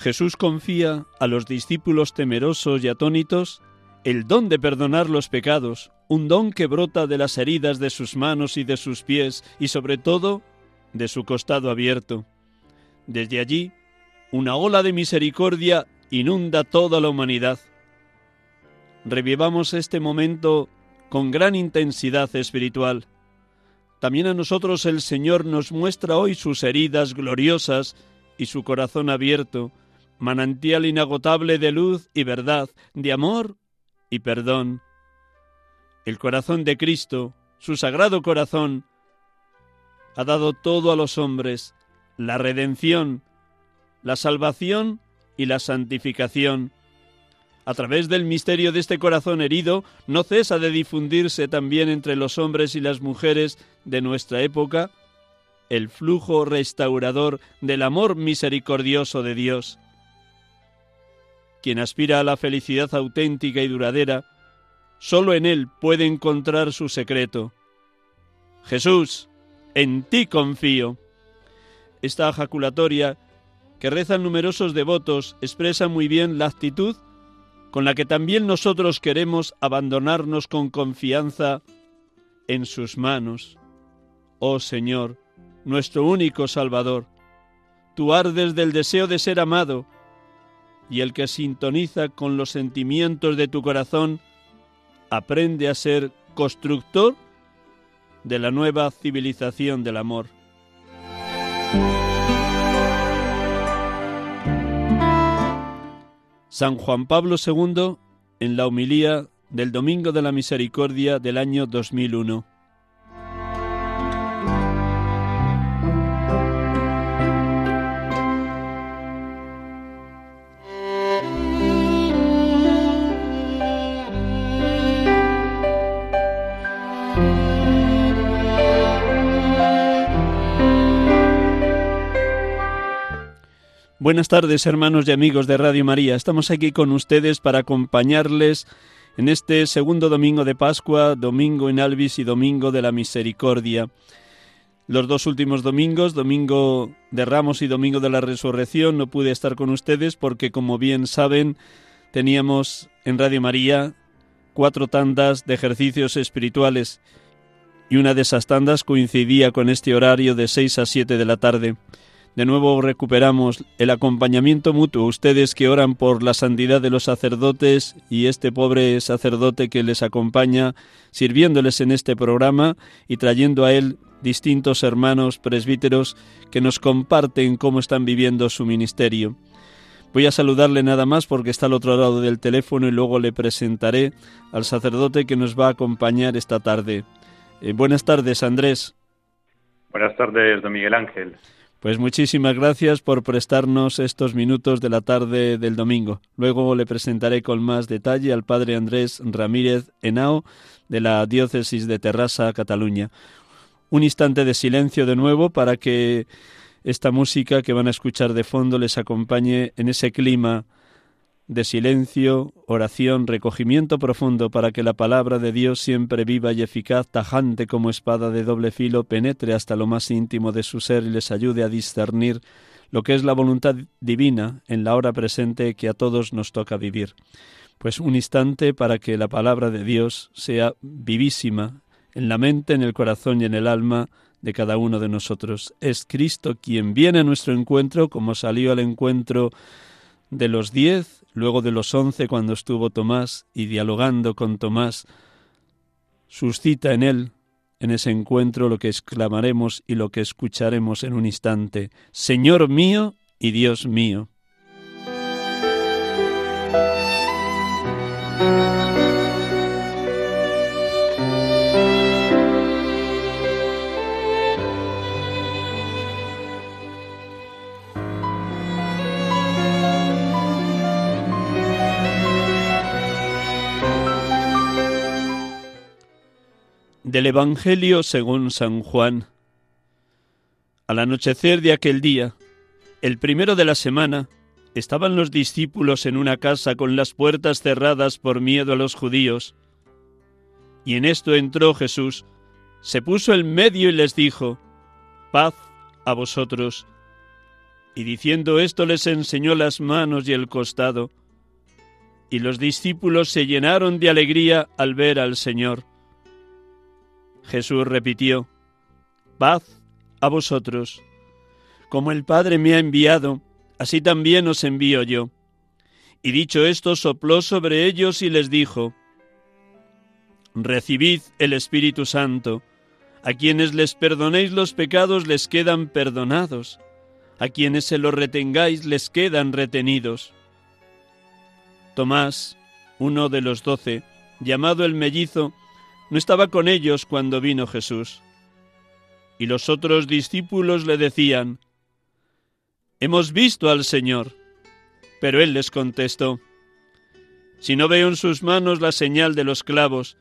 Jesús confía a los discípulos temerosos y atónitos el don de perdonar los pecados, un don que brota de las heridas de sus manos y de sus pies y sobre todo de su costado abierto. Desde allí, una ola de misericordia inunda toda la humanidad. Revivamos este momento con gran intensidad espiritual. También a nosotros el Señor nos muestra hoy sus heridas gloriosas y su corazón abierto, manantial inagotable de luz y verdad, de amor y perdón. El corazón de Cristo, su sagrado corazón, ha dado todo a los hombres, la redención, la salvación y la santificación. A través del misterio de este corazón herido, no cesa de difundirse también entre los hombres y las mujeres de nuestra época el flujo restaurador del amor misericordioso de Dios. Quien aspira a la felicidad auténtica y duradera, solo en Él puede encontrar su secreto. Jesús, en ti confío. Esta ejaculatoria, que rezan numerosos devotos, expresa muy bien la actitud con la que también nosotros queremos abandonarnos con confianza en sus manos. Oh Señor, nuestro único Salvador, tú ardes del deseo de ser amado, y el que sintoniza con los sentimientos de tu corazón aprende a ser constructor de la nueva civilización del amor. San Juan Pablo II en la homilía del Domingo de la Misericordia del año 2001. Buenas tardes, hermanos y amigos de Radio María. Estamos aquí con ustedes para acompañarles en este segundo domingo de Pascua, domingo en Alvis y domingo de la Misericordia. Los dos últimos domingos, domingo de Ramos y domingo de la Resurrección, no pude estar con ustedes porque, como bien saben, teníamos en Radio María cuatro tandas de ejercicios espirituales y una de esas tandas coincidía con este horario de seis a siete de la tarde. De nuevo recuperamos el acompañamiento mutuo, ustedes que oran por la santidad de los sacerdotes y este pobre sacerdote que les acompaña, sirviéndoles en este programa y trayendo a él distintos hermanos presbíteros que nos comparten cómo están viviendo su ministerio. Voy a saludarle nada más porque está al otro lado del teléfono y luego le presentaré al sacerdote que nos va a acompañar esta tarde. Eh, buenas tardes, Andrés. Buenas tardes, don Miguel Ángel. Pues muchísimas gracias por prestarnos estos minutos de la tarde del domingo. Luego le presentaré con más detalle al padre Andrés Ramírez Henao de la diócesis de Terrassa, Cataluña. Un instante de silencio de nuevo para que esta música que van a escuchar de fondo les acompañe en ese clima de silencio, oración, recogimiento profundo para que la palabra de Dios siempre viva y eficaz, tajante como espada de doble filo, penetre hasta lo más íntimo de su ser y les ayude a discernir lo que es la voluntad divina en la hora presente que a todos nos toca vivir. Pues un instante para que la palabra de Dios sea vivísima en la mente, en el corazón y en el alma de cada uno de nosotros. Es Cristo quien viene a nuestro encuentro, como salió al encuentro de los diez luego de los once cuando estuvo Tomás y dialogando con Tomás, suscita en él, en ese encuentro, lo que exclamaremos y lo que escucharemos en un instante, Señor mío y Dios mío. Del Evangelio según San Juan. Al anochecer de aquel día, el primero de la semana, estaban los discípulos en una casa con las puertas cerradas por miedo a los judíos. Y en esto entró Jesús, se puso en medio y les dijo, paz a vosotros. Y diciendo esto les enseñó las manos y el costado. Y los discípulos se llenaron de alegría al ver al Señor. Jesús repitió, paz a vosotros. Como el Padre me ha enviado, así también os envío yo. Y dicho esto, sopló sobre ellos y les dijo, Recibid el Espíritu Santo. A quienes les perdonéis los pecados les quedan perdonados. A quienes se los retengáis les quedan retenidos. Tomás, uno de los doce, llamado el mellizo, no estaba con ellos cuando vino Jesús. Y los otros discípulos le decían, Hemos visto al Señor. Pero él les contestó, Si no veo en sus manos la señal de los clavos,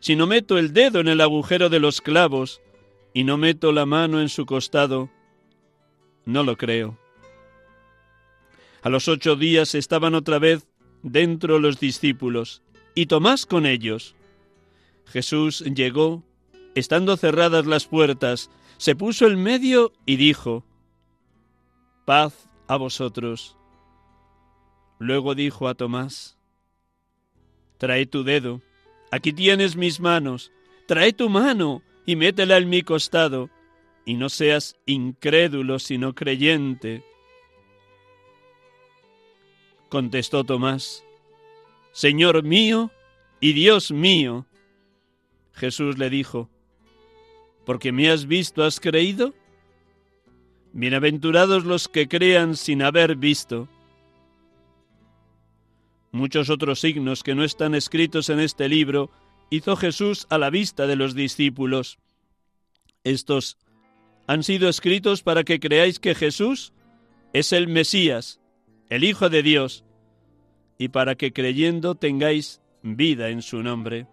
si no meto el dedo en el agujero de los clavos, y no meto la mano en su costado, no lo creo. A los ocho días estaban otra vez dentro los discípulos, y Tomás con ellos. Jesús llegó, estando cerradas las puertas, se puso en medio y dijo, Paz a vosotros. Luego dijo a Tomás, Trae tu dedo, aquí tienes mis manos, trae tu mano y métela en mi costado, y no seas incrédulo sino creyente. Contestó Tomás, Señor mío y Dios mío. Jesús le dijo, ¿Porque me has visto has creído? Bienaventurados los que crean sin haber visto. Muchos otros signos que no están escritos en este libro hizo Jesús a la vista de los discípulos. Estos han sido escritos para que creáis que Jesús es el Mesías, el Hijo de Dios, y para que creyendo tengáis vida en su nombre.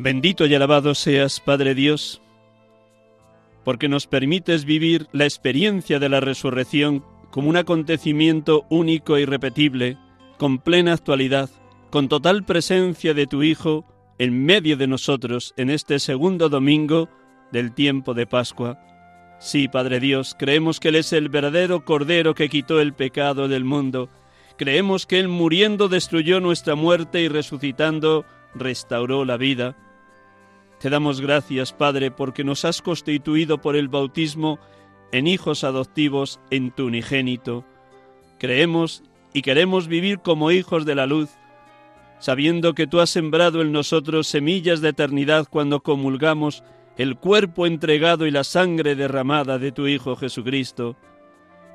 Bendito y alabado seas, Padre Dios, porque nos permites vivir la experiencia de la resurrección como un acontecimiento único e irrepetible, con plena actualidad, con total presencia de tu Hijo en medio de nosotros en este segundo domingo del tiempo de Pascua. Sí, Padre Dios, creemos que Él es el verdadero Cordero que quitó el pecado del mundo. Creemos que Él muriendo destruyó nuestra muerte y resucitando restauró la vida. Te damos gracias, Padre, porque nos has constituido por el bautismo en hijos adoptivos en tu unigénito. Creemos y queremos vivir como hijos de la luz, sabiendo que tú has sembrado en nosotros semillas de eternidad cuando comulgamos el cuerpo entregado y la sangre derramada de tu Hijo Jesucristo.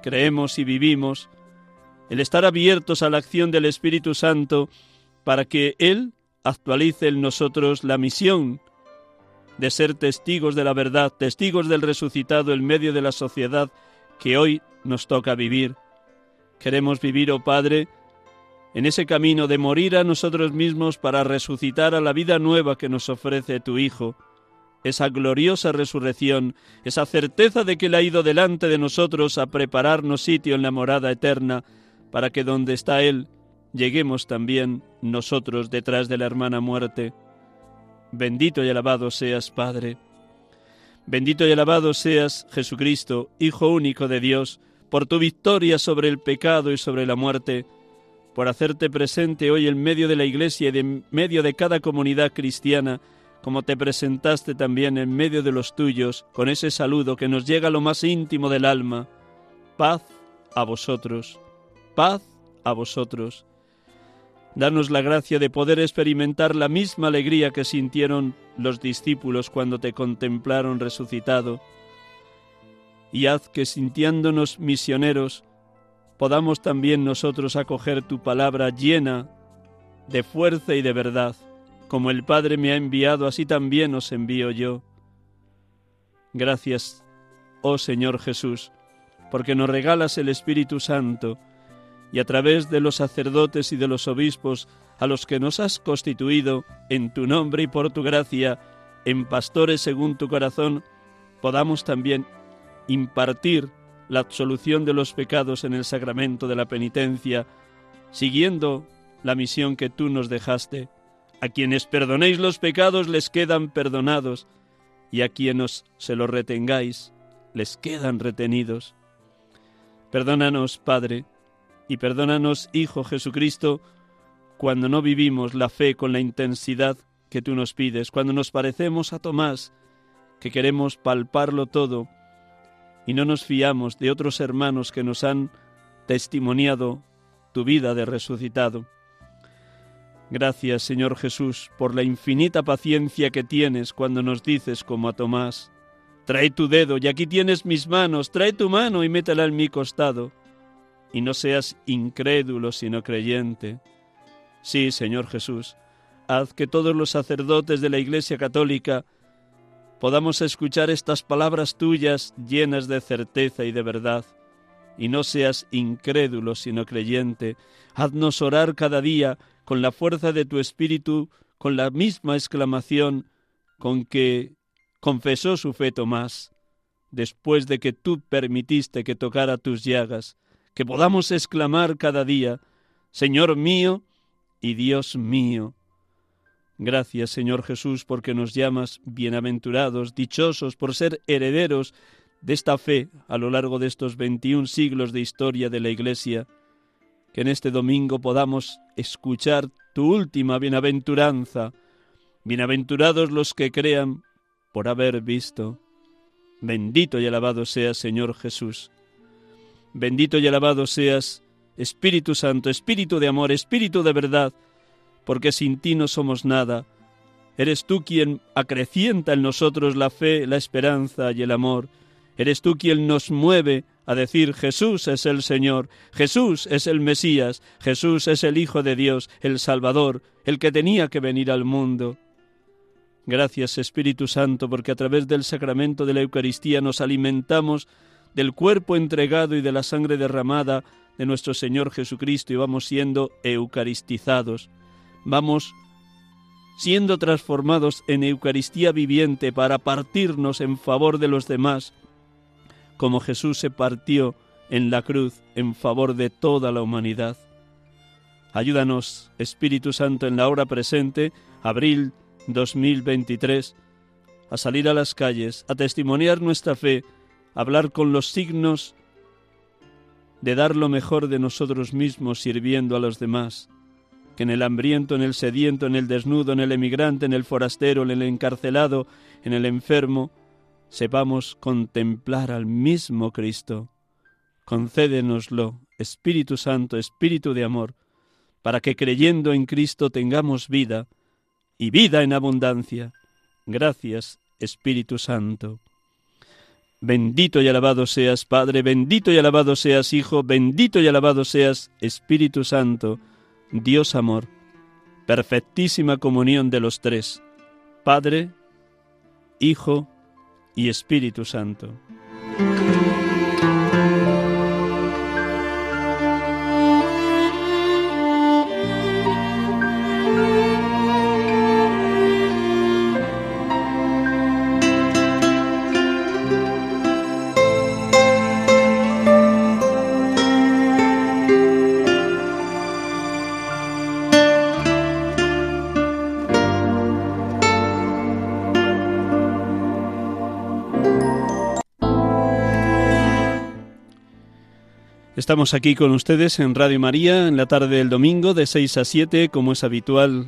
Creemos y vivimos el estar abiertos a la acción del Espíritu Santo para que Él actualice en nosotros la misión de ser testigos de la verdad, testigos del resucitado en medio de la sociedad que hoy nos toca vivir. Queremos vivir, oh Padre, en ese camino de morir a nosotros mismos para resucitar a la vida nueva que nos ofrece tu Hijo, esa gloriosa resurrección, esa certeza de que Él ha ido delante de nosotros a prepararnos sitio en la morada eterna, para que donde está Él lleguemos también nosotros detrás de la hermana muerte. Bendito y alabado seas, Padre. Bendito y alabado seas, Jesucristo, Hijo único de Dios, por tu victoria sobre el pecado y sobre la muerte, por hacerte presente hoy en medio de la Iglesia y en medio de cada comunidad cristiana, como te presentaste también en medio de los tuyos, con ese saludo que nos llega a lo más íntimo del alma. Paz a vosotros, paz a vosotros. Danos la gracia de poder experimentar la misma alegría que sintieron los discípulos cuando te contemplaron resucitado, y haz que sintiéndonos misioneros, podamos también nosotros acoger tu palabra llena de fuerza y de verdad. Como el Padre me ha enviado, así también os envío yo. Gracias, oh Señor Jesús, porque nos regalas el Espíritu Santo, y a través de los sacerdotes y de los obispos a los que nos has constituido en tu nombre y por tu gracia, en pastores según tu corazón, podamos también impartir la absolución de los pecados en el sacramento de la penitencia, siguiendo la misión que tú nos dejaste. A quienes perdonéis los pecados les quedan perdonados, y a quienes se los retengáis les quedan retenidos. Perdónanos, Padre, y perdónanos, Hijo Jesucristo, cuando no vivimos la fe con la intensidad que tú nos pides, cuando nos parecemos a Tomás, que queremos palparlo todo y no nos fiamos de otros hermanos que nos han testimoniado tu vida de resucitado. Gracias, Señor Jesús, por la infinita paciencia que tienes cuando nos dices como a Tomás, trae tu dedo y aquí tienes mis manos, trae tu mano y métela en mi costado y no seas incrédulo sino creyente. Sí, Señor Jesús, haz que todos los sacerdotes de la Iglesia Católica podamos escuchar estas palabras tuyas llenas de certeza y de verdad, y no seas incrédulo sino creyente. Haznos orar cada día con la fuerza de tu Espíritu, con la misma exclamación con que confesó su fe Tomás, después de que tú permitiste que tocara tus llagas, que podamos exclamar cada día, Señor mío y Dios mío. Gracias, Señor Jesús, porque nos llamas bienaventurados, dichosos por ser herederos de esta fe a lo largo de estos veintiún siglos de historia de la Iglesia, que en este domingo podamos escuchar tu última bienaventuranza. Bienaventurados los que crean por haber visto. Bendito y alabado sea Señor Jesús. Bendito y alabado seas, Espíritu Santo, Espíritu de amor, Espíritu de verdad, porque sin ti no somos nada. Eres tú quien acrecienta en nosotros la fe, la esperanza y el amor. Eres tú quien nos mueve a decir Jesús es el Señor, Jesús es el Mesías, Jesús es el Hijo de Dios, el Salvador, el que tenía que venir al mundo. Gracias Espíritu Santo, porque a través del sacramento de la Eucaristía nos alimentamos del cuerpo entregado y de la sangre derramada de nuestro Señor Jesucristo y vamos siendo eucaristizados, vamos siendo transformados en Eucaristía viviente para partirnos en favor de los demás, como Jesús se partió en la cruz en favor de toda la humanidad. Ayúdanos, Espíritu Santo, en la hora presente, abril 2023, a salir a las calles, a testimoniar nuestra fe, hablar con los signos de dar lo mejor de nosotros mismos sirviendo a los demás, que en el hambriento, en el sediento, en el desnudo, en el emigrante, en el forastero, en el encarcelado, en el enfermo, sepamos contemplar al mismo Cristo. Concédenoslo, Espíritu Santo, Espíritu de amor, para que creyendo en Cristo tengamos vida, y vida en abundancia. Gracias, Espíritu Santo. Bendito y alabado seas, Padre, bendito y alabado seas, Hijo, bendito y alabado seas, Espíritu Santo, Dios amor, perfectísima comunión de los tres, Padre, Hijo y Espíritu Santo. Estamos aquí con ustedes en Radio María en la tarde del domingo de 6 a 7, como es habitual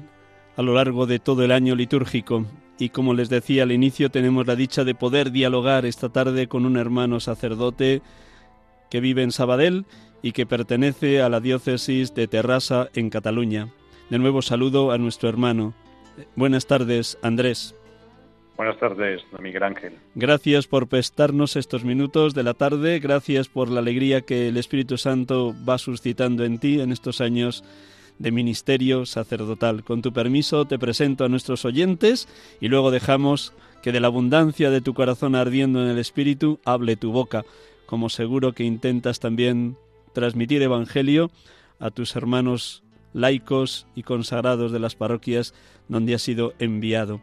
a lo largo de todo el año litúrgico. Y como les decía al inicio, tenemos la dicha de poder dialogar esta tarde con un hermano sacerdote que vive en Sabadell y que pertenece a la diócesis de Terrassa en Cataluña. De nuevo saludo a nuestro hermano. Buenas tardes, Andrés. Buenas tardes, don Miguel Ángel. Gracias por prestarnos estos minutos de la tarde, gracias por la alegría que el Espíritu Santo va suscitando en ti en estos años de ministerio sacerdotal. Con tu permiso te presento a nuestros oyentes y luego dejamos que de la abundancia de tu corazón ardiendo en el Espíritu hable tu boca, como seguro que intentas también transmitir Evangelio a tus hermanos laicos y consagrados de las parroquias donde has sido enviado.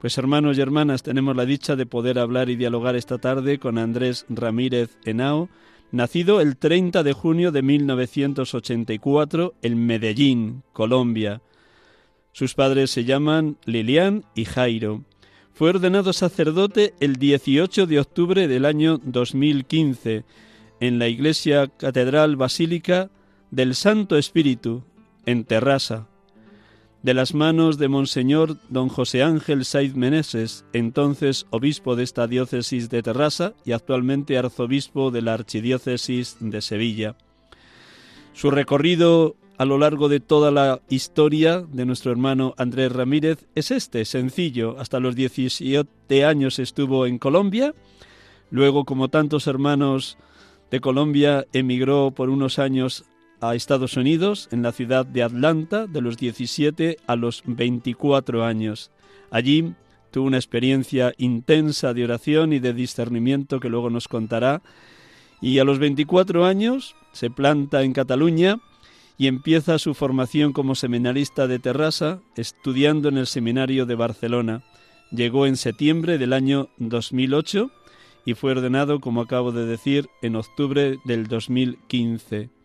Pues hermanos y hermanas, tenemos la dicha de poder hablar y dialogar esta tarde con Andrés Ramírez Henao, nacido el 30 de junio de 1984 en Medellín, Colombia. Sus padres se llaman Lilian y Jairo. Fue ordenado sacerdote el 18 de octubre del año 2015 en la Iglesia Catedral Basílica del Santo Espíritu, en Terrassa, de las manos de Monseñor don José Ángel Saiz Meneses, entonces obispo de esta diócesis de Terrassa y actualmente arzobispo de la archidiócesis de Sevilla. Su recorrido a lo largo de toda la historia de nuestro hermano Andrés Ramírez es este, sencillo. Hasta los 17 años estuvo en Colombia, luego como tantos hermanos de Colombia emigró por unos años a Estados Unidos, en la ciudad de Atlanta, de los 17 a los 24 años. Allí tuvo una experiencia intensa de oración y de discernimiento que luego nos contará. Y a los 24 años se planta en Cataluña y empieza su formación como seminarista de Terrassa, estudiando en el Seminario de Barcelona. Llegó en septiembre del año 2008 y fue ordenado, como acabo de decir, en octubre del 2015.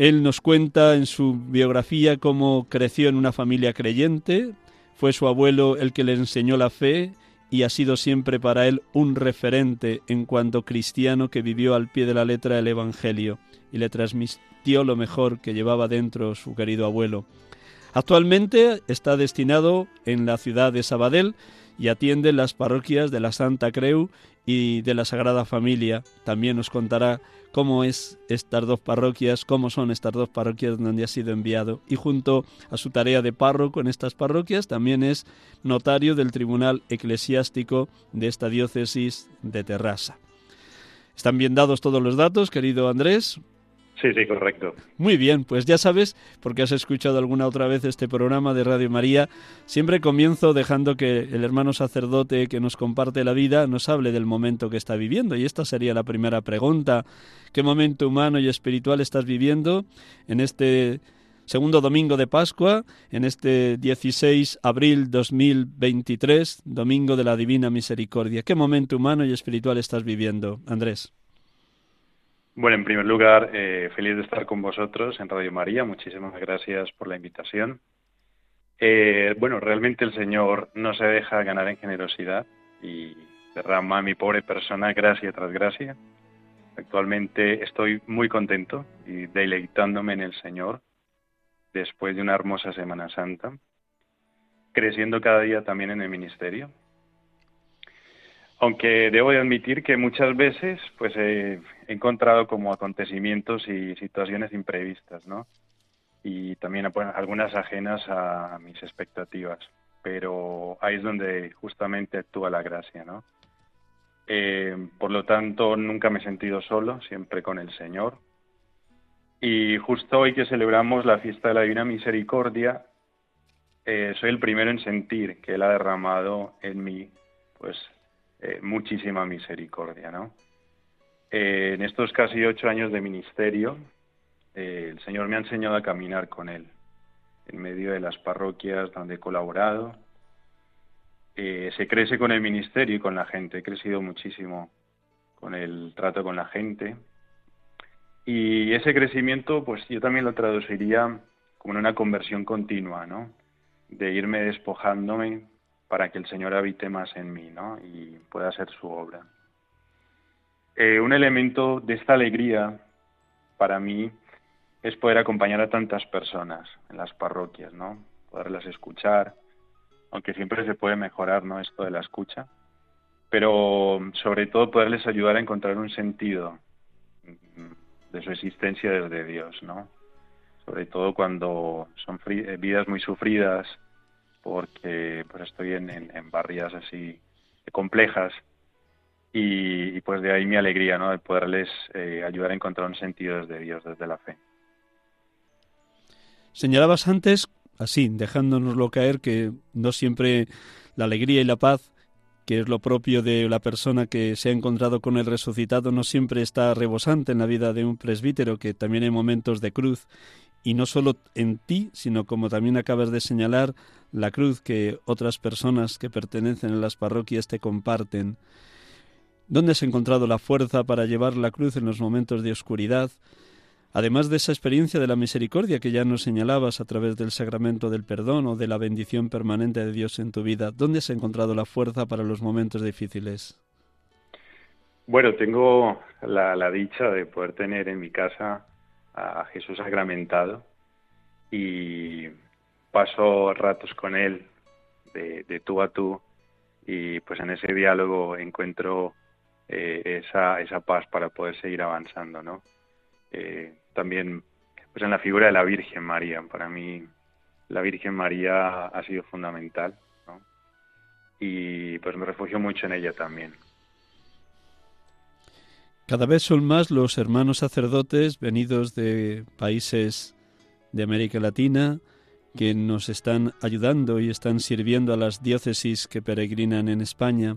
Él nos cuenta en su biografía cómo creció en una familia creyente, fue su abuelo el que le enseñó la fe y ha sido siempre para él un referente en cuanto cristiano que vivió al pie de la letra el Evangelio y le transmitió lo mejor que llevaba dentro su querido abuelo. Actualmente está destinado en la ciudad de Sabadell y atiende las parroquias de la Santa Creu y de la Sagrada Familia. También nos contará cómo es estas dos parroquias, cómo son estas dos parroquias donde ha sido enviado. Y junto a su tarea de párroco en estas parroquias, también es notario del Tribunal Eclesiástico de esta diócesis de Terrassa. ¿Están bien dados todos los datos, querido Andrés? Sí, sí, correcto. Muy bien, pues ya sabes, porque has escuchado alguna otra vez este programa de Radio María, siempre comienzo dejando que el hermano sacerdote que nos comparte la vida nos hable del momento que está viviendo. Y esta sería la primera pregunta. ¿Qué momento humano y espiritual estás viviendo en este segundo domingo de Pascua, en este 16 abril 2023, domingo de la Divina Misericordia? ¿Qué momento humano y espiritual estás viviendo, Andrés? Bueno, en primer lugar, eh, feliz de estar con vosotros en Radio María. Muchísimas gracias por la invitación. Eh, bueno, realmente el Señor no se deja ganar en generosidad y derrama a mi pobre persona gracia tras gracia. Actualmente estoy muy contento y deleitándome en el Señor después de una hermosa Semana Santa, creciendo cada día también en el ministerio aunque debo de admitir que muchas veces pues he encontrado como acontecimientos y situaciones imprevistas, ¿no? Y también algunas ajenas a mis expectativas, pero ahí es donde justamente actúa la gracia, ¿no? Eh, por lo tanto, nunca me he sentido solo, siempre con el Señor. Y justo hoy que celebramos la fiesta de la Divina Misericordia, eh, soy el primero en sentir que Él ha derramado en mí, pues, eh, muchísima misericordia, ¿no? Eh, en estos casi ocho años de ministerio, eh, el Señor me ha enseñado a caminar con Él, en medio de las parroquias donde he colaborado. se crece con el ministerio y con la gente, he crecido muchísimo con el trato con la gente. Y ese crecimiento, pues yo también lo traduciría como en una conversión continua, ¿no? De irme despojándome para que el Señor habite más en mí ¿no? y pueda hacer su obra. Eh, un elemento de esta alegría para mí es poder acompañar a tantas personas en las parroquias, ¿no? Poderlas escuchar, aunque siempre se puede mejorar, ¿no? Esto de la escucha, pero sobre todo poderles ayudar a encontrar un sentido de su existencia desde Dios, ¿no? Sobre todo cuando son vidas muy sufridas, porque pues estoy en, en, barrias así complejas y, pues de ahí mi alegría, ¿no? De poderles eh, ayudar a encontrar un sentido desde Dios, desde la fe. Señalabas antes, así, dejándonoslo caer, que no siempre la alegría y la paz, que es lo propio de la persona que se ha encontrado con el resucitado, no siempre está rebosante en la vida de un presbítero, que también hay momentos de cruz, y no solo en ti, sino como también acabas de señalar, la cruz que otras personas que pertenecen a las parroquias te comparten. ¿Dónde has encontrado la fuerza para llevar la cruz en los momentos de oscuridad? Además de esa experiencia de la misericordia que ya nos señalabas a través del sacramento del perdón o de la bendición permanente de Dios en tu vida, ¿dónde has encontrado la fuerza para los momentos difíciles? Bueno, tengo la, dicha de poder tener en mi casa a Jesús sacramentado y paso ratos con él de, tú a tú y pues en ese diálogo encuentro eh, esa, esa paz para poder seguir avanzando, ¿no? Eh, también pues en la figura de la Virgen María. Para mí la Virgen María ha sido fundamental y pues me refugio mucho en ella también. Cada vez son más los hermanos sacerdotes venidos de países de América Latina que nos están ayudando y están sirviendo a las diócesis que peregrinan en España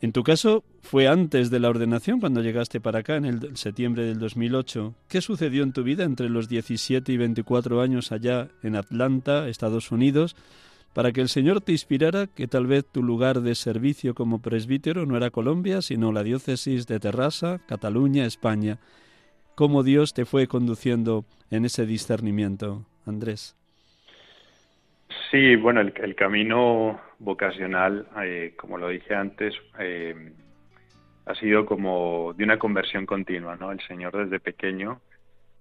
en tu caso, fue antes de la ordenación cuando llegaste para acá, en el septiembre del 2008. ¿Qué sucedió en tu vida entre los 17 y 24 años allá en Atlanta, Estados Unidos, para que el Señor te inspirara que tal vez tu lugar de servicio como presbítero no era Colombia, sino la diócesis de Terrassa, Cataluña, España? ¿Cómo Dios te fue conduciendo en ese discernimiento, Andrés? Sí, bueno, el, el camino vocacional, eh, como lo dije antes, eh, ha sido como de una conversión continua, ¿no? El Señor desde pequeño,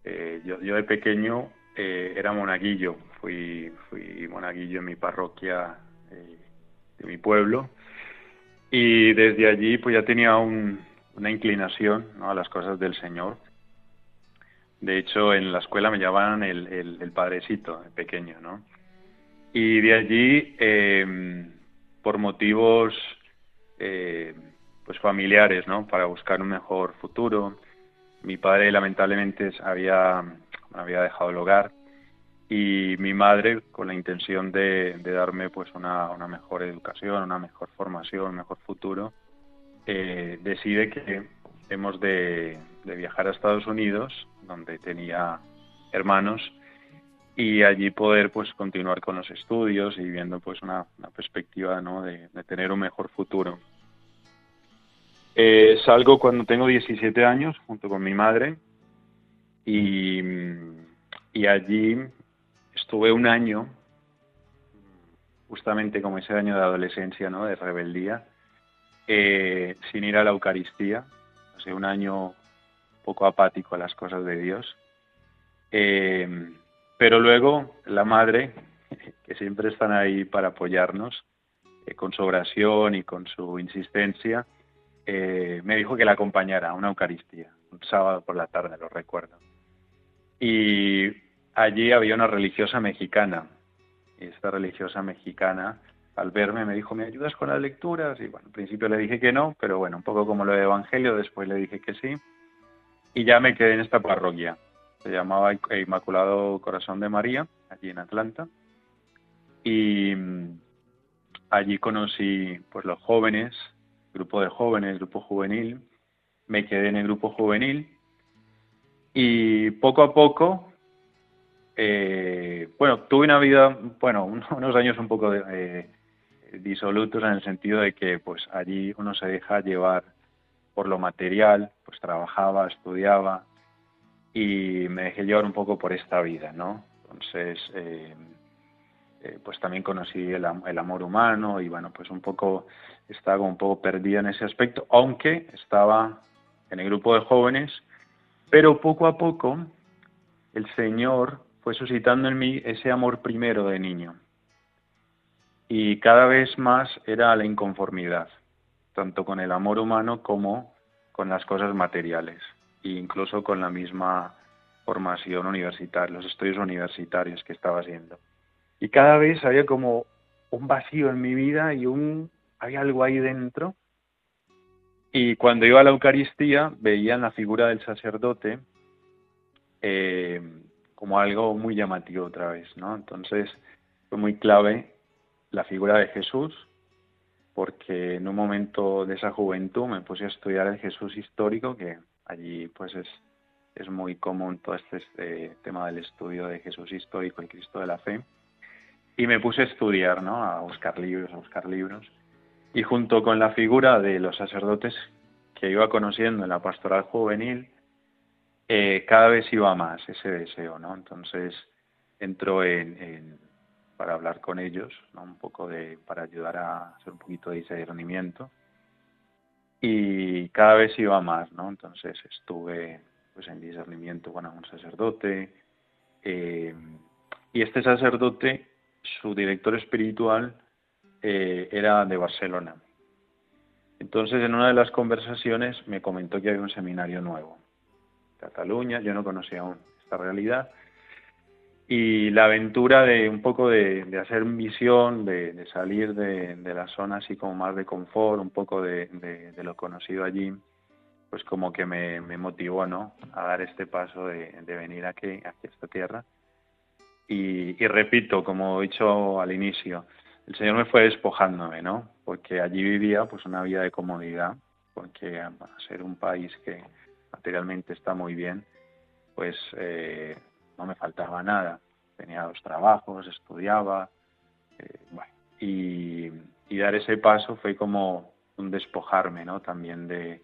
eh, yo, yo, de pequeño era monaguillo, fui, fui monaguillo en mi parroquia de mi pueblo y desde allí pues ya tenía una inclinación ¿no? a las cosas del Señor. De hecho, en la escuela me llamaban el, el, el padrecito, de pequeño, ¿no? Y de allí, em, por motivos eh, pues familiares, ¿no? Para buscar un mejor futuro. Mi padre lamentablemente había, había dejado el hogar y mi madre, con la intención de, darme pues una, una, mejor educación, una mejor formación, un mejor futuro, eh, decide que hemos de, de viajar a Estados Unidos, donde tenía hermanos, y allí poder pues continuar con los estudios y viendo pues una, perspectiva ¿no? de, tener un mejor futuro. Eh, salgo cuando tengo 17 años junto con mi madre y, y allí estuve un año, justamente como ese año de adolescencia, ¿no? de rebeldía, eh, sin ir a la Eucaristía, hace un año poco apático a las cosas de Dios. Eh, pero luego la madre, que siempre están ahí para apoyarnos, eh, con su oración y con su insistencia, eh, me dijo que la acompañara a una Eucaristía, un sábado por la tarde, lo recuerdo. Y allí había una religiosa mexicana. Y esta religiosa mexicana, al verme, me dijo, ¿me ayudas con las lecturas? Y bueno, al principio le dije que no, pero bueno, un poco como lo de Evangelio, después le dije que sí. Y ya me quedé en esta parroquia se llamaba Inmaculado Corazón de María, allí en Atlanta. Y mm, allí conocí pues los jóvenes, grupo de jóvenes, grupo juvenil. Me quedé en el grupo juvenil y poco a poco, eh, bueno, tuve una vida, bueno, unos años un poco eh, disolutos en el sentido de que pues allí uno se deja llevar por lo material, pues trabajaba, estudiaba, y me dejé llevar un poco por esta vida, ¿no? Entonces, eh, eh, pues también conocí el, amor humano y bueno, pues un poco estaba un poco perdida en ese aspecto, aunque estaba en el grupo de jóvenes, pero poco a poco el Señor fue suscitando en mí ese amor primero de niño. Y cada vez más era la inconformidad, tanto con el amor humano como con las cosas materiales, e incluso con la misma formación universitaria, los estudios universitarios que estaba haciendo. Y cada vez había como un vacío en mi vida y un había algo ahí dentro. Y cuando iba a la Eucaristía veía la figura del sacerdote eh, como algo muy llamativo otra vez, ¿no? Entonces fue muy clave la figura de Jesús, porque en un momento de esa juventud me puse a estudiar el Jesús histórico, que allí pues es, es muy común todo este, este tema del estudio de Jesús histórico, el Cristo de la fe, y me puse a estudiar, ¿no? A buscar libros, a buscar libros, y junto con la figura de los sacerdotes que iba conociendo en la pastoral juvenil, eh, cada vez iba más ese deseo, ¿no? Entonces entro en, para hablar con ellos, ¿no? Un poco de, para ayudar a hacer un poquito de discernimiento. Y cada vez iba más, ¿no? Entonces estuve pues en discernimiento con un sacerdote, eh, y este sacerdote, su director espiritual, eh, era de Barcelona. Entonces, en una de las conversaciones me comentó que había un seminario nuevo. Cataluña, yo no conocía aún esta realidad. Y la aventura de un poco de, hacer misión, de, de salir de, la zona así como más de confort, un poco de, lo conocido allí, pues como que me, motivó, ¿no? A dar este paso de, venir aquí, aquí a esta tierra. Y, y repito, como he dicho al inicio, el Señor me fue despojándome, ¿no? Porque allí vivía pues una vida de comodidad, porque a ser un país que materialmente está muy bien, pues eh, no me faltaba nada. Tenía dos trabajos, estudiaba, eh, y, dar ese paso fue como un despojarme, ¿no? También de,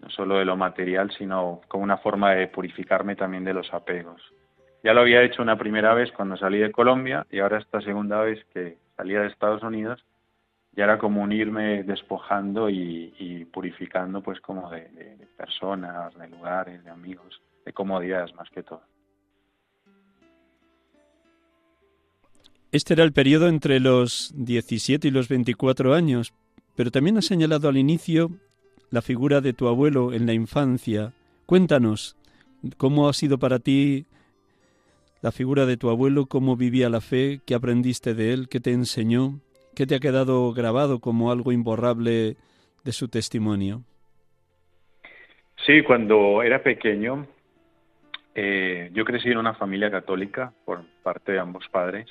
no solo de lo material, sino como una forma de purificarme también de los apegos. Ya lo había hecho una primera vez cuando salí de Colombia y ahora esta segunda vez que salía de Estados Unidos, ya era como unirme despojando y, purificando pues como de, personas, de lugares, de amigos, de comodidades más que todo. Este era el periodo entre los 17 y los 24 años, pero también has señalado al inicio la figura de tu abuelo en la infancia. Cuéntanos, ¿cómo ha sido para ti la figura de tu abuelo, cómo vivía la fe, qué aprendiste de él, qué te enseñó, qué te ha quedado grabado como algo imborrable de su testimonio. Sí, cuando era pequeño, eh, yo crecí en una familia católica por parte de ambos padres,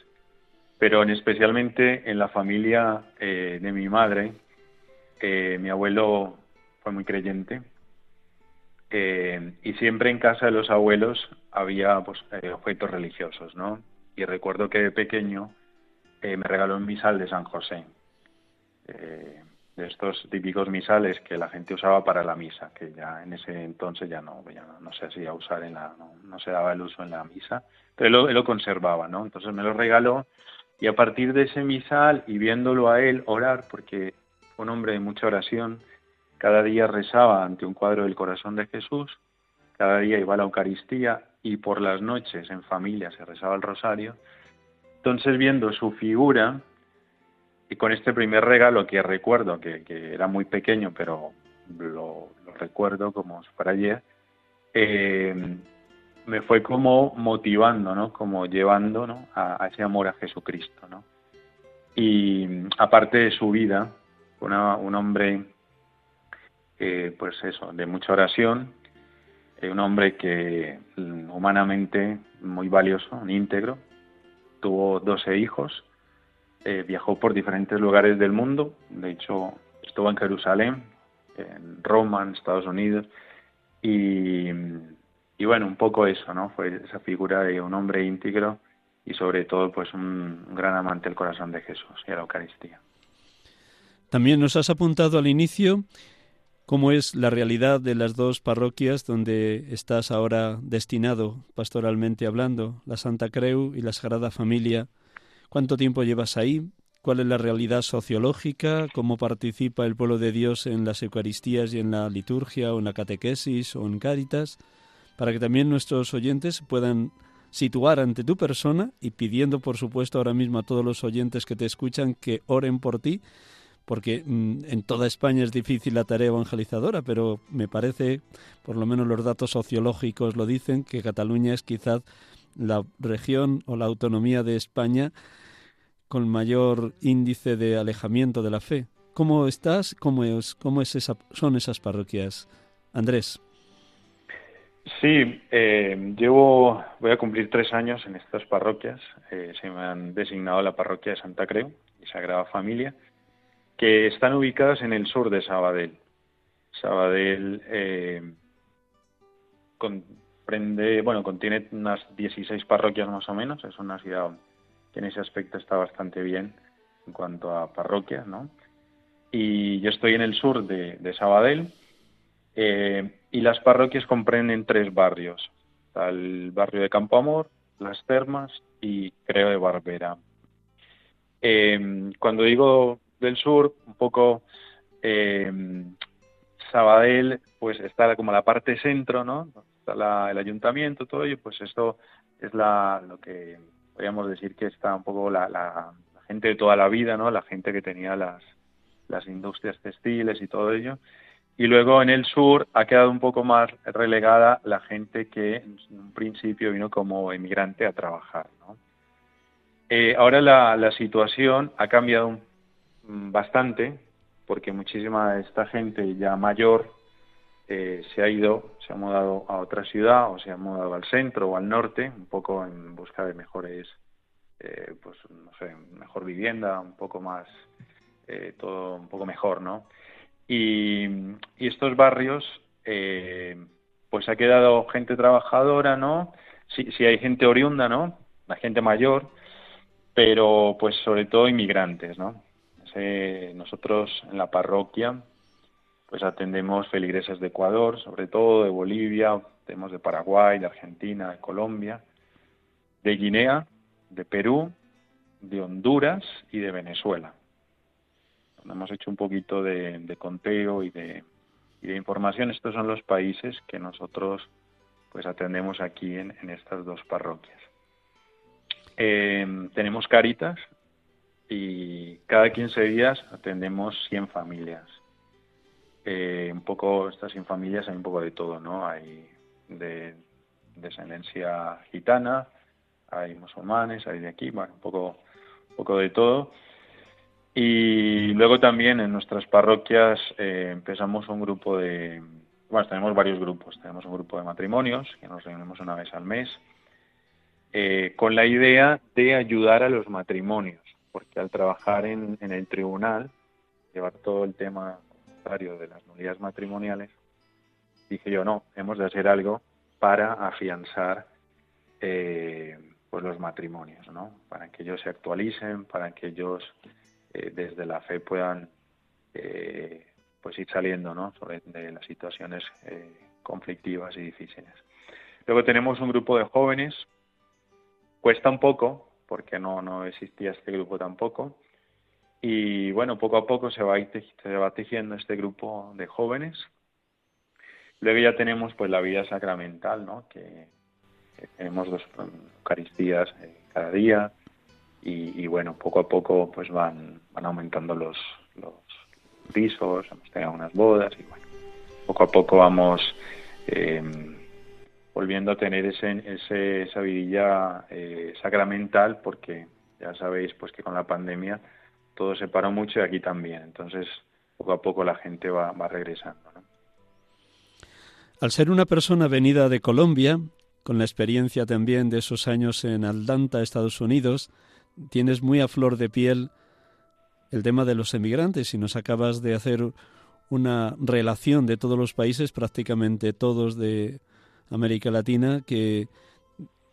pero en especialmente en la familia eh, de mi madre, eh, mi abuelo fue muy creyente, eh, y siempre en casa de los abuelos había pues, eh, objetos religiosos, ¿no? Y recuerdo que de pequeño eh, me regaló un misal de San José, de estos típicos misales que la gente usaba para la misa, que ya en ese entonces ya no, ya no, se hacía usar en la, no, se daba el uso en la misa, pero él lo, conservaba, ¿no? Entonces me lo regaló y a partir de ese misal y viéndolo a él orar, porque fue un hombre de mucha oración, cada día rezaba ante un cuadro del corazón de Jesús, cada día iba a la Eucaristía y por las noches en familia se rezaba el rosario. Entonces viendo su figura y con este primer regalo que recuerdo, que, era muy pequeño, pero lo, recuerdo como si fuera ayer, eh, me fue como motivando, ¿no? Como llevando ¿no? a, ese amor a Jesucristo, ¿no? Y aparte de su vida, un hombre eh, pues eso, de mucha oración, eh, un hombre que mm, humanamente muy valioso, un íntegro, tuvo 12 hijos, eh, viajó por diferentes lugares del mundo, de hecho estuvo en Jerusalén, en Roma, en Estados Unidos, y, y bueno, un poco eso, ¿no? Fue esa figura de un hombre íntegro y sobre todo pues un, gran amante del corazón de Jesús y la Eucaristía. También nos has apuntado al inicio cómo es la realidad de las dos parroquias donde estás ahora destinado pastoralmente hablando, la Santa Creu y la Sagrada Familia. ¿Cuánto tiempo llevas ahí? ¿Cuál es la realidad sociológica? ¿Cómo participa el pueblo de Dios en las Eucaristías y en la liturgia o en la catequesis o en Cáritas? Para que también nuestros oyentes puedan situar ante tu persona y pidiendo, por supuesto, ahora mismo a todos los oyentes que te escuchan que oren por ti, porque mm, en toda España es difícil la tarea evangelizadora, pero me parece, por lo menos los datos sociológicos lo dicen, que Cataluña es quizás la región o la autonomía de España con mayor índice de alejamiento de la fe. ¿Cómo estás? ¿Cómo, es, cómo es esa, son esas parroquias? Andrés. Sí, eh, llevo, voy a cumplir tres años en estas parroquias. Eh, se me han designado la parroquia de Santa Creu y Sagrada Familia, que están ubicadas en el sur de Sabadell. Sabadell eh, comprende, bueno, contiene unas 16 parroquias más o menos. Es una ciudad que en ese aspecto está bastante bien en cuanto a parroquias, ¿no? Y yo estoy en el sur de, de Sabadell eh, y las parroquias comprenden tres barrios. el barrio de Campo Amor, Las Termas y Creo de Barbera. Eh, cuando digo del sur, un poco eh, Sabadell, pues está como la parte centro, ¿no? Está el ayuntamiento, todo ello, pues esto es la, lo que podríamos decir que está un poco la, la, gente de toda la vida, ¿no? La gente que tenía las, las industrias textiles y todo ello. Y luego en el sur ha quedado un poco más relegada la gente que en un principio vino como emigrante a trabajar. ¿no? Eh, ahora la, la, situación ha cambiado bastante porque muchísima de esta gente ya mayor eh, se ha ido, se ha mudado a otra ciudad o se ha mudado al centro o al norte, un poco en busca de mejores, eh, pues no sé, mejor vivienda, un poco más, todo un poco mejor, ¿no? Y, estos barrios, eh, pues ha quedado gente trabajadora, ¿no? Sí hay gente oriunda, ¿no? La gente mayor, pero pues sobre todo inmigrantes, ¿no? nosotros en la parroquia, pues atendemos feligreses de Ecuador, sobre todo de Bolivia, tenemos de Paraguay, de Argentina, de Colombia, de Guinea, de Perú, de Honduras y de Venezuela hemos hecho un poquito de, conteo y de, información. Estos son los países que nosotros pues atendemos aquí en, estas dos parroquias. Eh, tenemos caritas y cada 15 días atendemos 100 familias. Eh, un poco, estas 100 familias hay un poco de todo, ¿no? Hay de descendencia gitana, hay musulmanes, hay de aquí, bueno, un poco, un poco de todo. Y luego también en nuestras parroquias eh, empezamos un grupo de, bueno, tenemos varios grupos, tenemos un grupo de matrimonios que nos reunimos una vez al mes, eh, con la idea de ayudar a los matrimonios, porque al trabajar en, el tribunal, llevar todo el tema de las nulidades matrimoniales, dije yo, no, hemos de hacer algo para afianzar eh, pues los matrimonios, ¿no? Para que ellos se actualicen, para que ellos eh, desde la fe puedan eh, pues ir saliendo ¿no? Sobre, de las situaciones eh, conflictivas y difíciles. Luego tenemos un grupo de jóvenes, cuesta un poco, porque no, no existía este grupo tampoco, y bueno, poco a poco se va, se va tejiendo este grupo de jóvenes. Luego ya tenemos pues la vida sacramental, ¿no? que, tenemos dos Eucaristías cada día, y, bueno, poco a poco pues van, van aumentando los, los pisos, hemos tenido unas bodas y bueno, poco a poco vamos em, volviendo a tener ese, ese esa vidilla eh, sacramental porque ya sabéis pues que con la pandemia todo se paró mucho y aquí también, entonces poco a poco la gente va, va regresando. Al ser una persona venida de Colombia, con la experiencia también de esos años en Aldanta, Estados Unidos, tienes muy a flor de piel el tema de los emigrantes y nos acabas de hacer una relación de todos los países, prácticamente todos de América Latina, que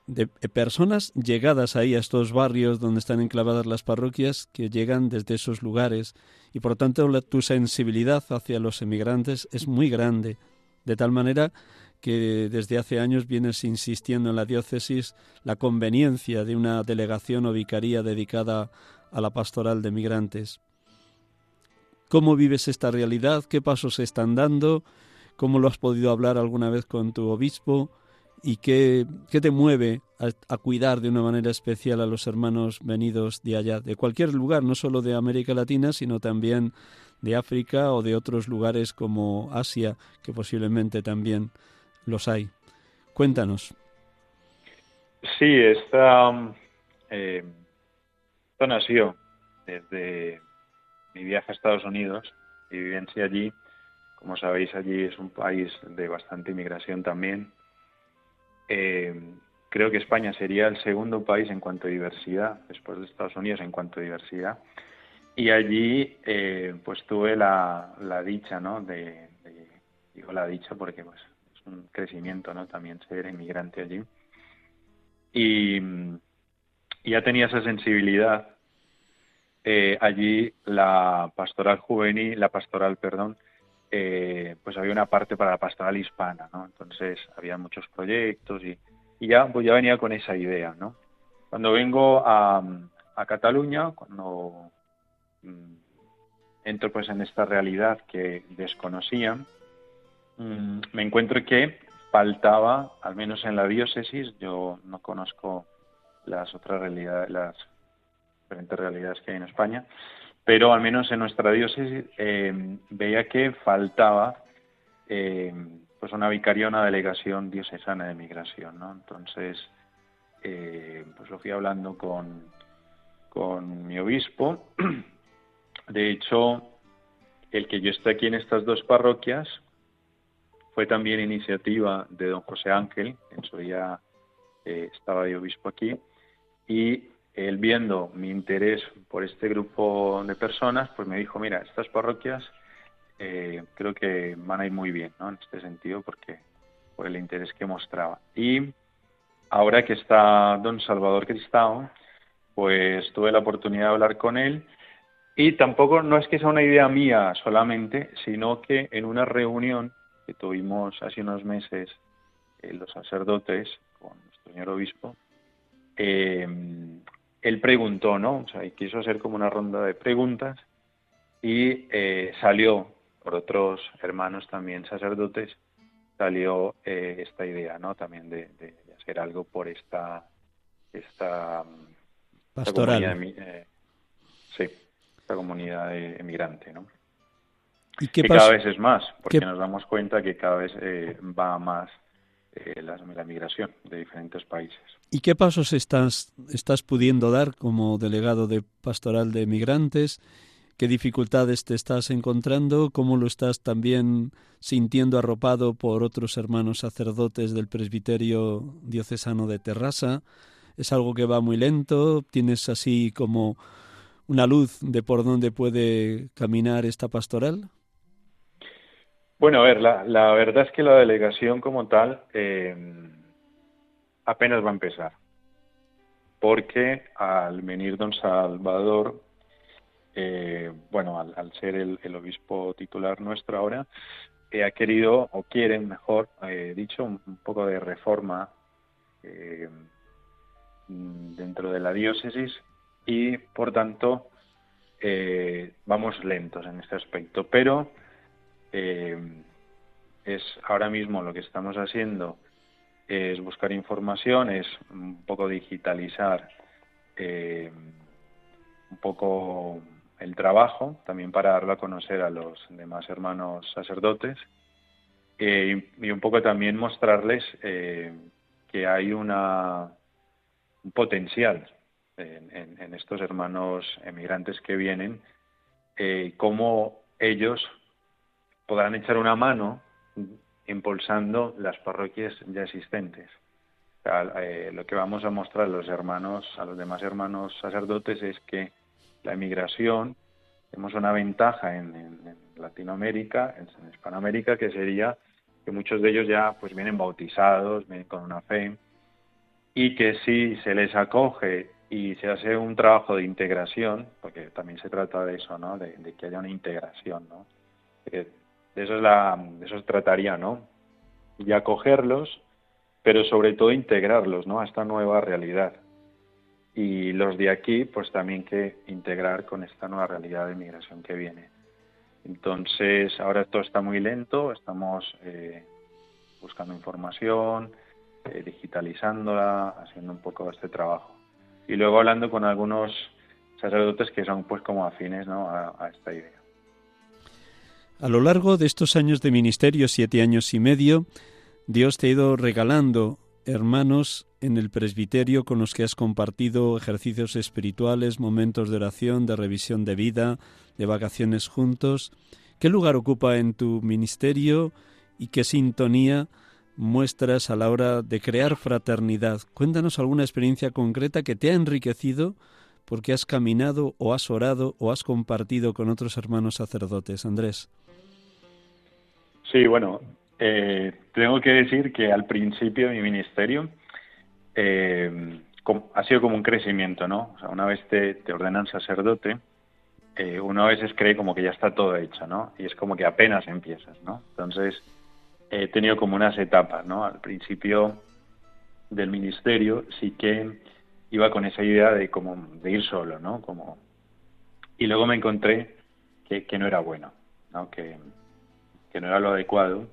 de personas llegadas ahí a estos barrios donde están enclavadas las parroquias, que llegan desde esos lugares. Y por tanto tu sensibilidad hacia los emigrantes es muy grande, de tal manera que desde hace años vienes insistiendo en la diócesis la conveniencia de una delegación o vicaría dedicada a la pastoral de migrantes. ¿Cómo vives esta realidad? ¿Qué pasos se están dando? ¿Cómo lo has podido hablar alguna vez con tu obispo? ¿Y qué, qué te mueve a, cuidar de una manera especial a los hermanos venidos de allá, de cualquier lugar, no solo de América Latina, sino también de África o de otros lugares como Asia, que posiblemente también los hay? Cuéntanos. Sí, esta, eh, nació desde mi viaje a Estados Unidos y vivencia allí. Como sabéis, allí es un país de bastante inmigración también. Eh, creo que España sería el segundo país en cuanto a diversidad, después de Estados Unidos en cuanto a diversidad. Y allí, eh, pues tuve la, dicha, ¿no? De, digo la dicha porque pues es un crecimiento, ¿no? También ser inmigrante allí. Y, ya tenía esa sensibilidad. Eh, allí la pastoral juvenil, la pastoral, perdón, eh, pues había una parte para la pastoral hispana, ¿no? Entonces había muchos proyectos y, ya, pues ya venía con esa idea, ¿no? Cuando vengo a, a Cataluña, cuando mm, entro pues en esta realidad que desconocían, mm, me encuentro que faltaba, al menos en la diócesis, yo no conozco las otras realidades, las diferentes realidades que hay en España, pero al menos en nuestra diócesis eh, veía que faltaba eh, pues una vicaría, una delegación diocesana de migración, ¿no? Entonces, eh, pues lo fui hablando con, con mi obispo. De hecho, el que yo esté aquí en estas dos parroquias fue también iniciativa de don José Ángel, en su día estaba de obispo aquí, y él viendo mi interés por este grupo de personas, pues me dijo, mira, estas parroquias eh, creo que van a ir muy bien, ¿no? En este sentido, porque por el interés que mostraba. Y ahora que está don Salvador Cristao, pues tuve la oportunidad de hablar con él y tampoco no es que sea una idea mía solamente, sino que en una reunión que tuvimos hace unos meses eh, los sacerdotes con nuestro señor obispo, eh, él preguntó, ¿no? O sea, y quiso hacer como una ronda de preguntas y eh, salió por otros hermanos también sacerdotes, salió eh, esta idea, ¿no? También de, hacer algo por esta esta pastoral, eh, sí, esta comunidad emigrante, ¿no? ¿Y qué cada vez es más, porque nos damos cuenta que cada vez va más eh, la, migración de diferentes países. ¿Y qué pasos estás, estás pudiendo dar como delegado de pastoral de migrantes? ¿Qué dificultades te estás encontrando? ¿Cómo lo estás también sintiendo arropado por otros hermanos sacerdotes del presbiterio diocesano de Terrassa? ¿Es algo que va muy lento? ¿Tienes así como una luz de por dónde puede caminar esta pastoral? Bueno, a ver, la, la verdad es que la delegación como tal eh, apenas va a empezar, porque al venir don Salvador, eh, bueno, al, ser el, obispo titular nuestro ahora, eh, ha querido, o quieren, mejor dicho, un, poco de reforma dentro de la diócesis y, por tanto, vamos lentos en este aspecto, pero eh, es ahora mismo lo que estamos haciendo es buscar información, es un poco digitalizar eh, un poco el trabajo, también para darlo a conocer a los demás hermanos sacerdotes eh, y un poco también mostrarles que hay una, un potencial en, estos hermanos emigrantes que vienen, cómo ellos podrán echar una mano impulsando las parroquias ya existentes. Eh, lo que vamos a mostrar a los hermanos, a los demás hermanos sacerdotes es que la emigración tenemos una ventaja en, Latinoamérica, en, Hispanoamérica, que sería que muchos de ellos ya pues vienen bautizados, vienen con una fe, y que si se les acoge y se hace un trabajo de integración, porque también se trata de eso, ¿no? De, que haya una integración, ¿no? De eso, es la, de eso se trataría, ¿no? Y acogerlos, pero sobre todo integrarlos, ¿no? A esta nueva realidad. Y los de aquí, pues también que integrar con esta nueva realidad de migración que viene. Entonces, ahora todo está muy lento, estamos eh, buscando información, eh, digitalizándola, haciendo un poco este trabajo. Y luego hablando con algunos sacerdotes que son pues como afines ¿no? a, esta idea. A lo largo de estos años de ministerio, siete años y medio, Dios te ha ido regalando hermanos en el presbiterio con los que has compartido ejercicios espirituales, momentos de oración, de revisión de vida, de vacaciones juntos. ¿Qué lugar ocupa en tu ministerio y qué sintonía muestras a la hora de crear fraternidad? Cuéntanos alguna experiencia concreta que te ha enriquecido porque has caminado o has orado o has compartido con otros hermanos sacerdotes. Andrés. Sí, bueno, eh, tengo que decir que al principio de mi ministerio eh, ha sido como un crecimiento, ¿no? O sea, una vez te, ordenan sacerdote, eh, uno a veces cree como que ya está todo hecho, ¿no? Y es como que apenas empiezas, ¿no? Entonces, he tenido como unas etapas, ¿no? Al principio del ministerio sí que iba con esa idea de como de ir solo, ¿no? Como y luego me encontré que, que no era bueno, ¿no? Que, que no era lo adecuado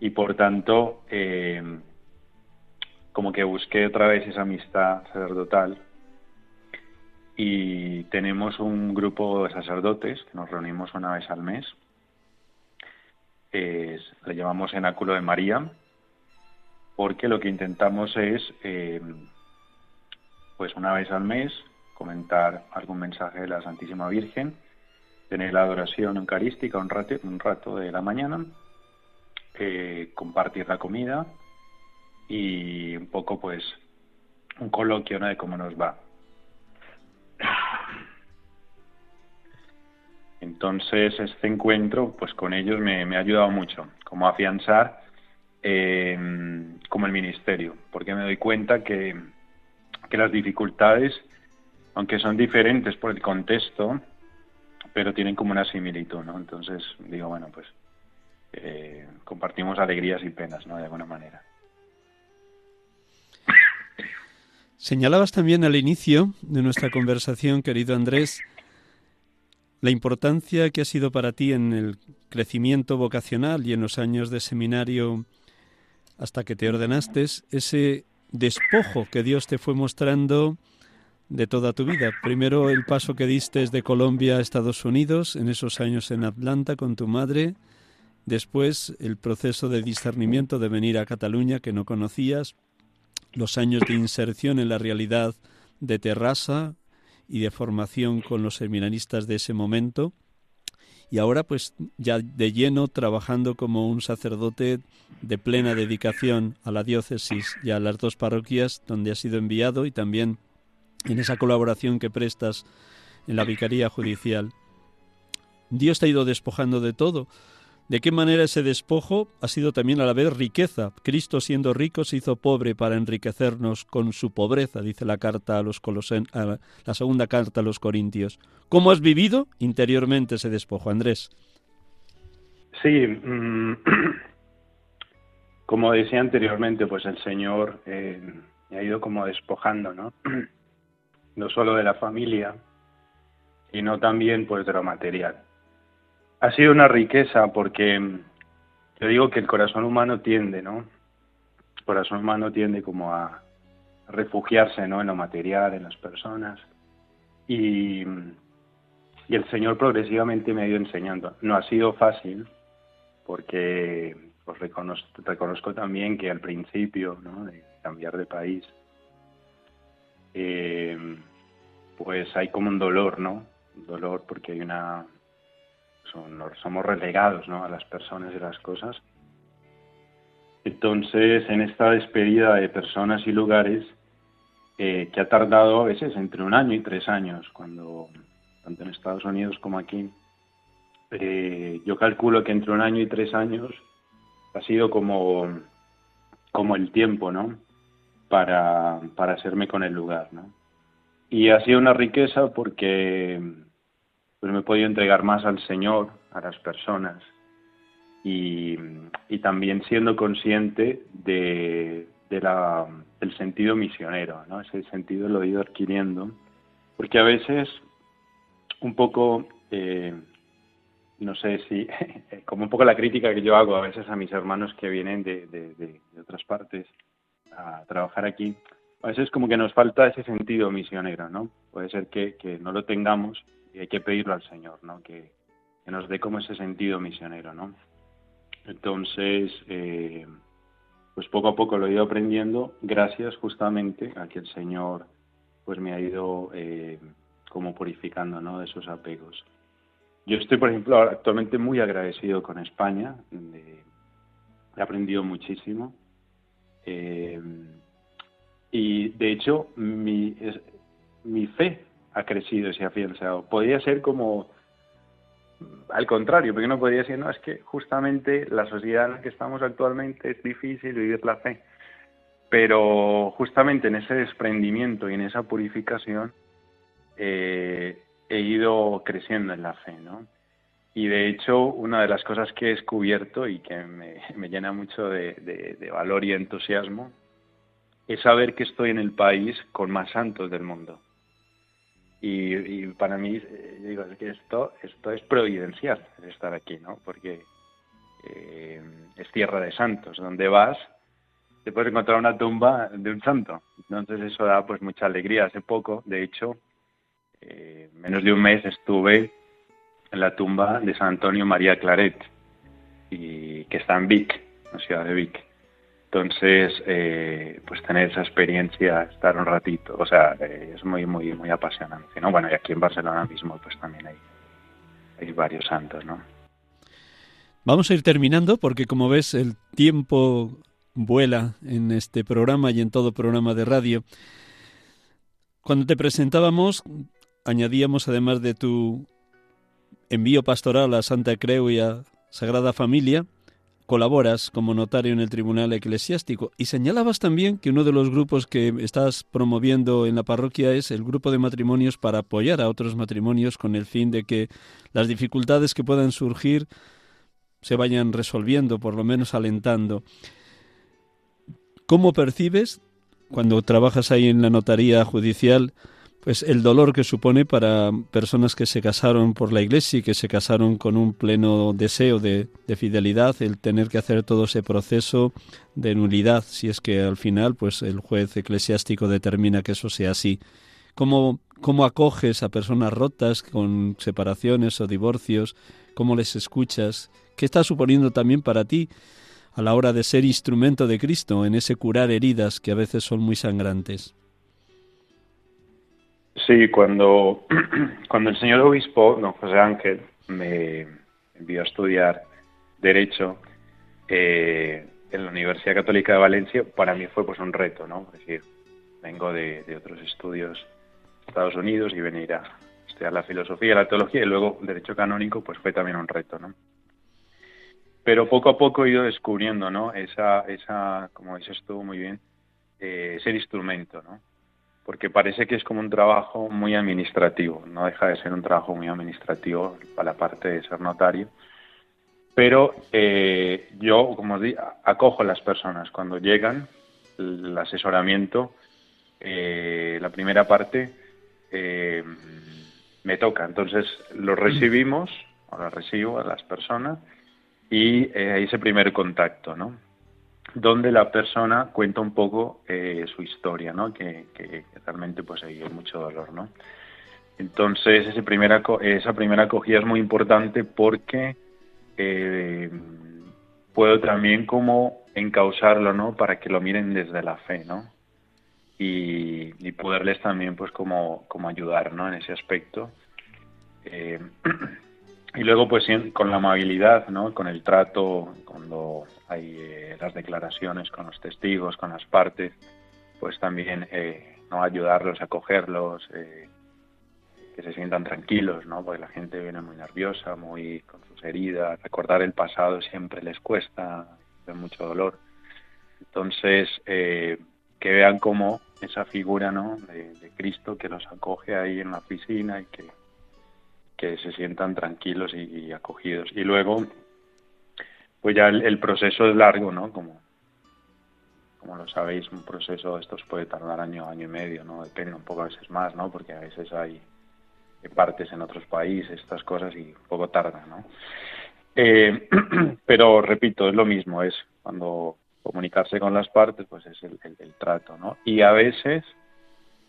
y por tanto eh, como que busqué otra vez esa amistad sacerdotal y tenemos un grupo de sacerdotes que nos reunimos una vez al mes. le llamamos Enáculo de María, porque lo que intentamos es, eh, pues una vez al mes, comentar algún mensaje de la Santísima Virgen, tener la adoración eucarística un rato, un rato de la mañana, eh, compartir la comida, y un poco pues un coloquio de cómo nos va. Entonces este encuentro pues con ellos me, ha ayudado mucho, como afianzar eh, como el ministerio, porque me doy cuenta que, que las dificultades, aunque son diferentes por el contexto, pero tienen como una similitud, ¿no? Entonces digo, bueno, pues eh, compartimos alegrías y penas, ¿no? De alguna manera. Señalabas también al inicio de nuestra conversación, querido Andrés, la importancia que ha sido para ti en el crecimiento vocacional y en los años de seminario hasta que te ordenaste, ese despojo que Dios te fue mostrando de toda tu vida. Primero el paso que diste de Colombia a Estados Unidos, en esos años en Atlanta con tu madre, después el proceso de discernimiento de venir a Cataluña que no conocías, los años de inserción en la realidad de Terrassa y de formación con los seminaristas de ese momento. Y ahora pues ya de lleno trabajando como un sacerdote de plena dedicación a la diócesis y a las dos parroquias donde ha sido enviado y también en esa colaboración que prestas en la Vicaría Judicial. Dios te ha ido despojando de todo, de qué manera ese despojo ha sido también a la vez riqueza. Cristo siendo rico se hizo pobre para enriquecernos con su pobreza, dice la carta a los Colosen, la segunda carta a los Corintios. ¿Cómo has vivido interiormente ese despojo, Andrés? Sí, mm, como decía anteriormente, pues el Señor eh, me ha ido como despojando, ¿no? No solo de la familia, sino también pues de lo material ha sido una riqueza porque yo digo que el corazón humano tiende, ¿no? El corazón humano tiende como a refugiarse, ¿no? En lo material, en las personas. Y, y el Señor progresivamente me ha ido enseñando. No ha sido fácil porque pues reconozco, reconozco también que al principio, ¿no? De cambiar de país, eh, pues hay como un dolor, ¿no? Un dolor porque hay una somos relegados ¿no? a las personas y las cosas. Entonces, en esta despedida de personas y lugares, eh, que ha tardado a veces entre un año y tres años, cuando tanto en Estados Unidos como aquí, eh, yo calculo que entre un año y tres años ha sido como, como el tiempo, ¿no? Para, para hacerme con el lugar, ¿no? Y ha sido una riqueza porque pues me he podido entregar más al Señor, a las personas, y, también siendo consciente de, la, del sentido misionero, ¿no? Ese sentido lo he ido adquiriendo, porque a veces un poco, eh, no sé si, como un poco la crítica que yo hago a veces a mis hermanos que vienen de, de otras partes, a trabajar aquí, a veces como que nos falta ese sentido misionero, ¿no? Puede ser que, que no lo tengamos y hay que pedirlo al Señor, ¿no? Que, que nos dé como ese sentido misionero, ¿no? Entonces, eh, pues poco a poco lo he ido aprendiendo gracias justamente a que el Señor pues me ha ido eh, como purificando, ¿no? De esos apegos. Yo estoy, por ejemplo, actualmente muy agradecido con España. he aprendido muchísimo. Eh, y de hecho, mi, fe ha crecido y se ha afianzado. Podría ser como al contrario, porque no podría decir, no, es que justamente la sociedad en la que estamos actualmente es difícil vivir la fe. Pero justamente en ese desprendimiento y en esa purificación eh, he ido creciendo en la fe, ¿no? Y de hecho, una de las cosas que he descubierto y que me, llena mucho de, valor y entusiasmo es saber que estoy en el país con más santos del mundo. Y, para mí, eh, digo, esto, esto es providencial, estar aquí, ¿no? Porque eh, es tierra de santos. Donde vas, te puedes encontrar una tumba de un santo. Entonces eso da pues mucha alegría. Hace poco, de hecho, eh, menos de un mes estuve en la tumba de San Antonio María Claret, y, que está en Vic, la ciudad de Vic. Entonces, eh, pues tener esa experiencia, estar un ratito, o sea, eh, es muy, muy, muy apasionante, ¿no? Bueno, y aquí en Barcelona mismo, pues también hay, hay varios santos, ¿no? Vamos a ir terminando porque, como ves, el tiempo vuela en este programa y en todo programa de radio. Cuando te presentábamos, añadíamos, además de tu envío pastoral a Santa Creu y a Sagrada Familia, colaboras como notario en el Tribunal Eclesiástico y señalabas también que uno de los grupos que estás promoviendo en la parroquia es el grupo de matrimonios para apoyar a otros matrimonios con el fin de que las dificultades que puedan surgir se vayan resolviendo, por lo menos alentando. ¿Cómo percibes cuando trabajas ahí en la notaría judicial pues el dolor que supone para personas que se casaron por la iglesia y que se casaron con un pleno deseo de, fidelidad, el tener que hacer todo ese proceso de nulidad, si es que al final pues el juez eclesiástico determina que eso sea así. ¿Cómo, cómo acoges a personas rotas con separaciones o divorcios? ¿Cómo les escuchas? ¿Qué está suponiendo también para ti a la hora de ser instrumento de Cristo en ese curar heridas que a veces son muy sangrantes? Sí, cuando, cuando el señor obispo, don José Ángel, me envió a estudiar Derecho eh, en la Universidad Católica de Valencia, para mí fue pues un reto, ¿no? Es decir, vengo de, otros estudios Estados Unidos y venir a estudiar la filosofía, la teología y luego Derecho Canónico, pues fue también un reto, ¿no? Pero poco a poco he ido descubriendo, ¿no? Esa, esa como dices tú muy bien, eh, ese instrumento, ¿no? Porque parece que es como un trabajo muy administrativo, no deja de ser un trabajo muy administrativo para la parte de ser notario. Pero eh, yo, como os digo, acojo a las personas cuando llegan, el asesoramiento, eh, la primera parte eh, me toca. Entonces lo recibimos, o lo recibo a las personas y hay ese primer contacto, ¿no? Donde la persona cuenta un poco eh, su historia, ¿no? Que, realmente pues hay mucho dolor, ¿no? Entonces ese primera, esa primera acogida es muy importante porque eh, puedo también como encauzarlo, ¿no? Para que lo miren desde la fe, ¿no? Y, poderles también pues como, como ayudar, ¿no? En ese aspecto. Eh, y luego pues con la amabilidad, ¿no? Con el trato, cuando hay eh, las declaraciones con los testigos, con las partes, pues también eh, no ayudarlos a cogerlos, eh, que se sientan tranquilos, ¿no? Porque la gente viene muy nerviosa, muy con sus heridas, recordar el pasado siempre les cuesta, de mucho dolor. Entonces, que vean como esa figura, ¿no? De, Cristo que los acoge ahí en la piscina y que, que se sientan tranquilos y acogidos. Y luego pues ya el, proceso es largo, ¿no? Como, como lo sabéis, un proceso de estos puede tardar año, año y medio, ¿no? Depende un poco a veces más, ¿no? Porque a veces hay partes en otros países, estas cosas, y un poco tarda, ¿no? Eh, pero repito, es lo mismo, es cuando comunicarse con las partes, pues es el, trato, ¿no? Y a veces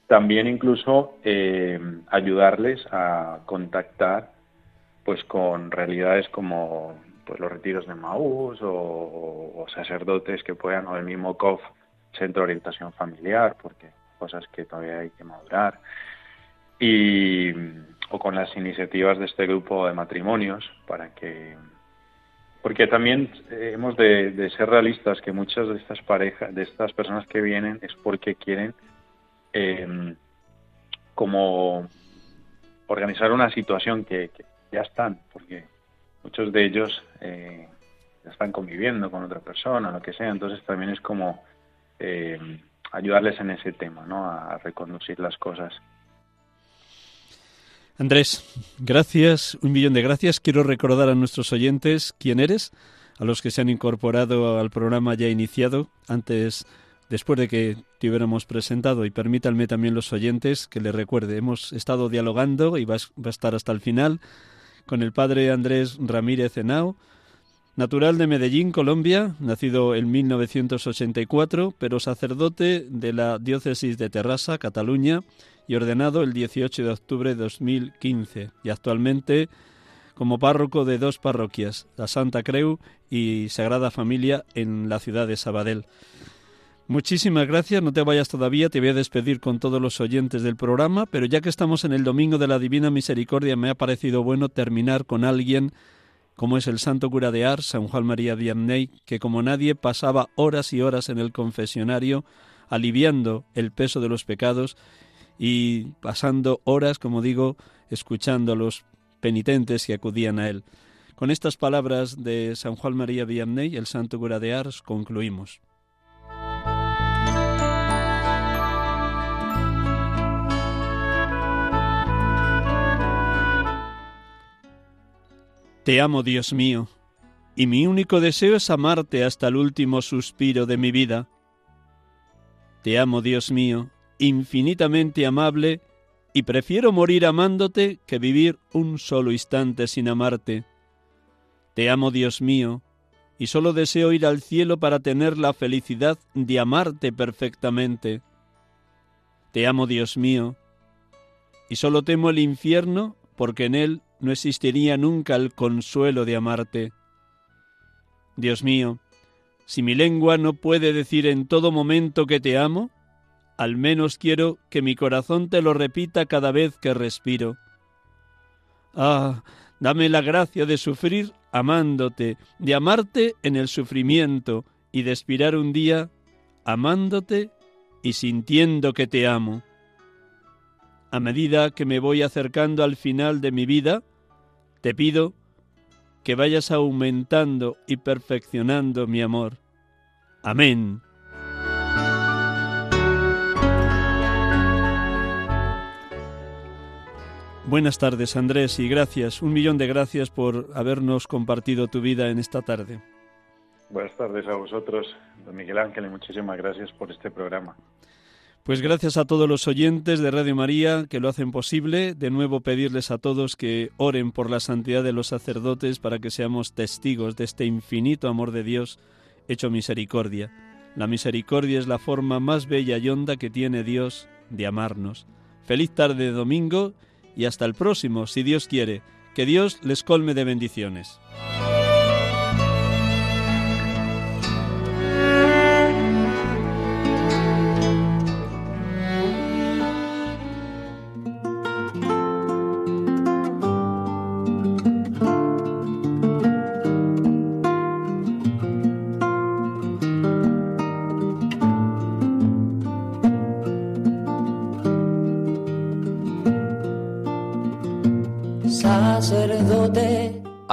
también incluso eh, ayudarles a contactar pues con realidades como pues los retiros de Maús o, sacerdotes que puedan o el mismo COF centro de orientación familiar porque cosas que todavía hay que madurar. Y o con las iniciativas de este grupo de matrimonios para que porque también eh, hemos de, ser realistas que muchas de estas parejas, de estas personas que vienen es porque quieren em, como organizar una situación que, ya están, porque muchos de ellos eh, están conviviendo con otra persona, lo que sea, entonces también es como em, ayudarles en ese tema, ¿no? A reconducir las cosas. Andrés, gracias, un millón de gracias. Quiero recordar a nuestros oyentes quién eres, a los que se han incorporado al programa ya iniciado, antes, después de que te hubiéramos presentado, y permítanme también los oyentes que le recuerde, hemos estado dialogando y va a estar hasta el final con el padre Andrés Ramírez Henao, natural de Medellín, Colombia, nacido en 1984, pero sacerdote de la diócesis de Terrassa, Cataluña, y ordenado el 18 de octubre de 2015 y actualmente como párroco de dos parroquias, la Santa Creu y Sagrada Familia en la ciudad de Sabadell. Muchísimas gracias, no te vayas todavía, te voy a despedir con todos los oyentes del programa, pero ya que estamos en el Domingo de la Divina Misericordia, me ha parecido bueno terminar con alguien como es el santo cura de Ars, San Juan María Vianney, que como nadie pasaba horas y horas en el confesionario, aliviando el peso de los pecados y pasando horas, como digo, escuchando a los penitentes que acudían a él. Con estas palabras de San Juan María Vianney, el santo cura de Ars, concluimos. Te amo, Dios mío, y mi único deseo es amarte hasta el último suspiro de mi vida. Te amo, Dios mío, infinitamente amable, y prefiero morir amándote que vivir un solo instante sin amarte. Te amo, Dios mío, y solo deseo ir al cielo para tener la felicidad de amarte perfectamente. Te amo, Dios mío, y solo temo el infierno porque en él no existiría nunca el consuelo de amarte. Dios mío, si mi lengua no puede decir en todo momento que te amo, al menos quiero que mi corazón te lo repita cada vez que respiro. Ah, dame la gracia de sufrir amándote, de amarte en el sufrimiento y de expirar un día amándote y sintiendo que te amo. A medida que me voy acercando al final de mi vida, te pido que vayas aumentando y perfeccionando mi amor. Amén. Buenas tardes, Andrés, y gracias, un millón de gracias por habernos compartido tu vida en esta tarde. Buenas tardes a vosotros, don Miguel Ángel, y muchísimas gracias por este programa. Pues gracias a todos los oyentes de Radio María que lo hacen posible. De nuevo pedirles a todos que oren por la santidad de los sacerdotes para que seamos testigos de este infinito amor de Dios hecho misericordia. La misericordia es la forma más bella y honda que tiene Dios de amarnos. Feliz tarde de domingo y hasta el próximo, si Dios quiere. Que Dios les colme de bendiciones.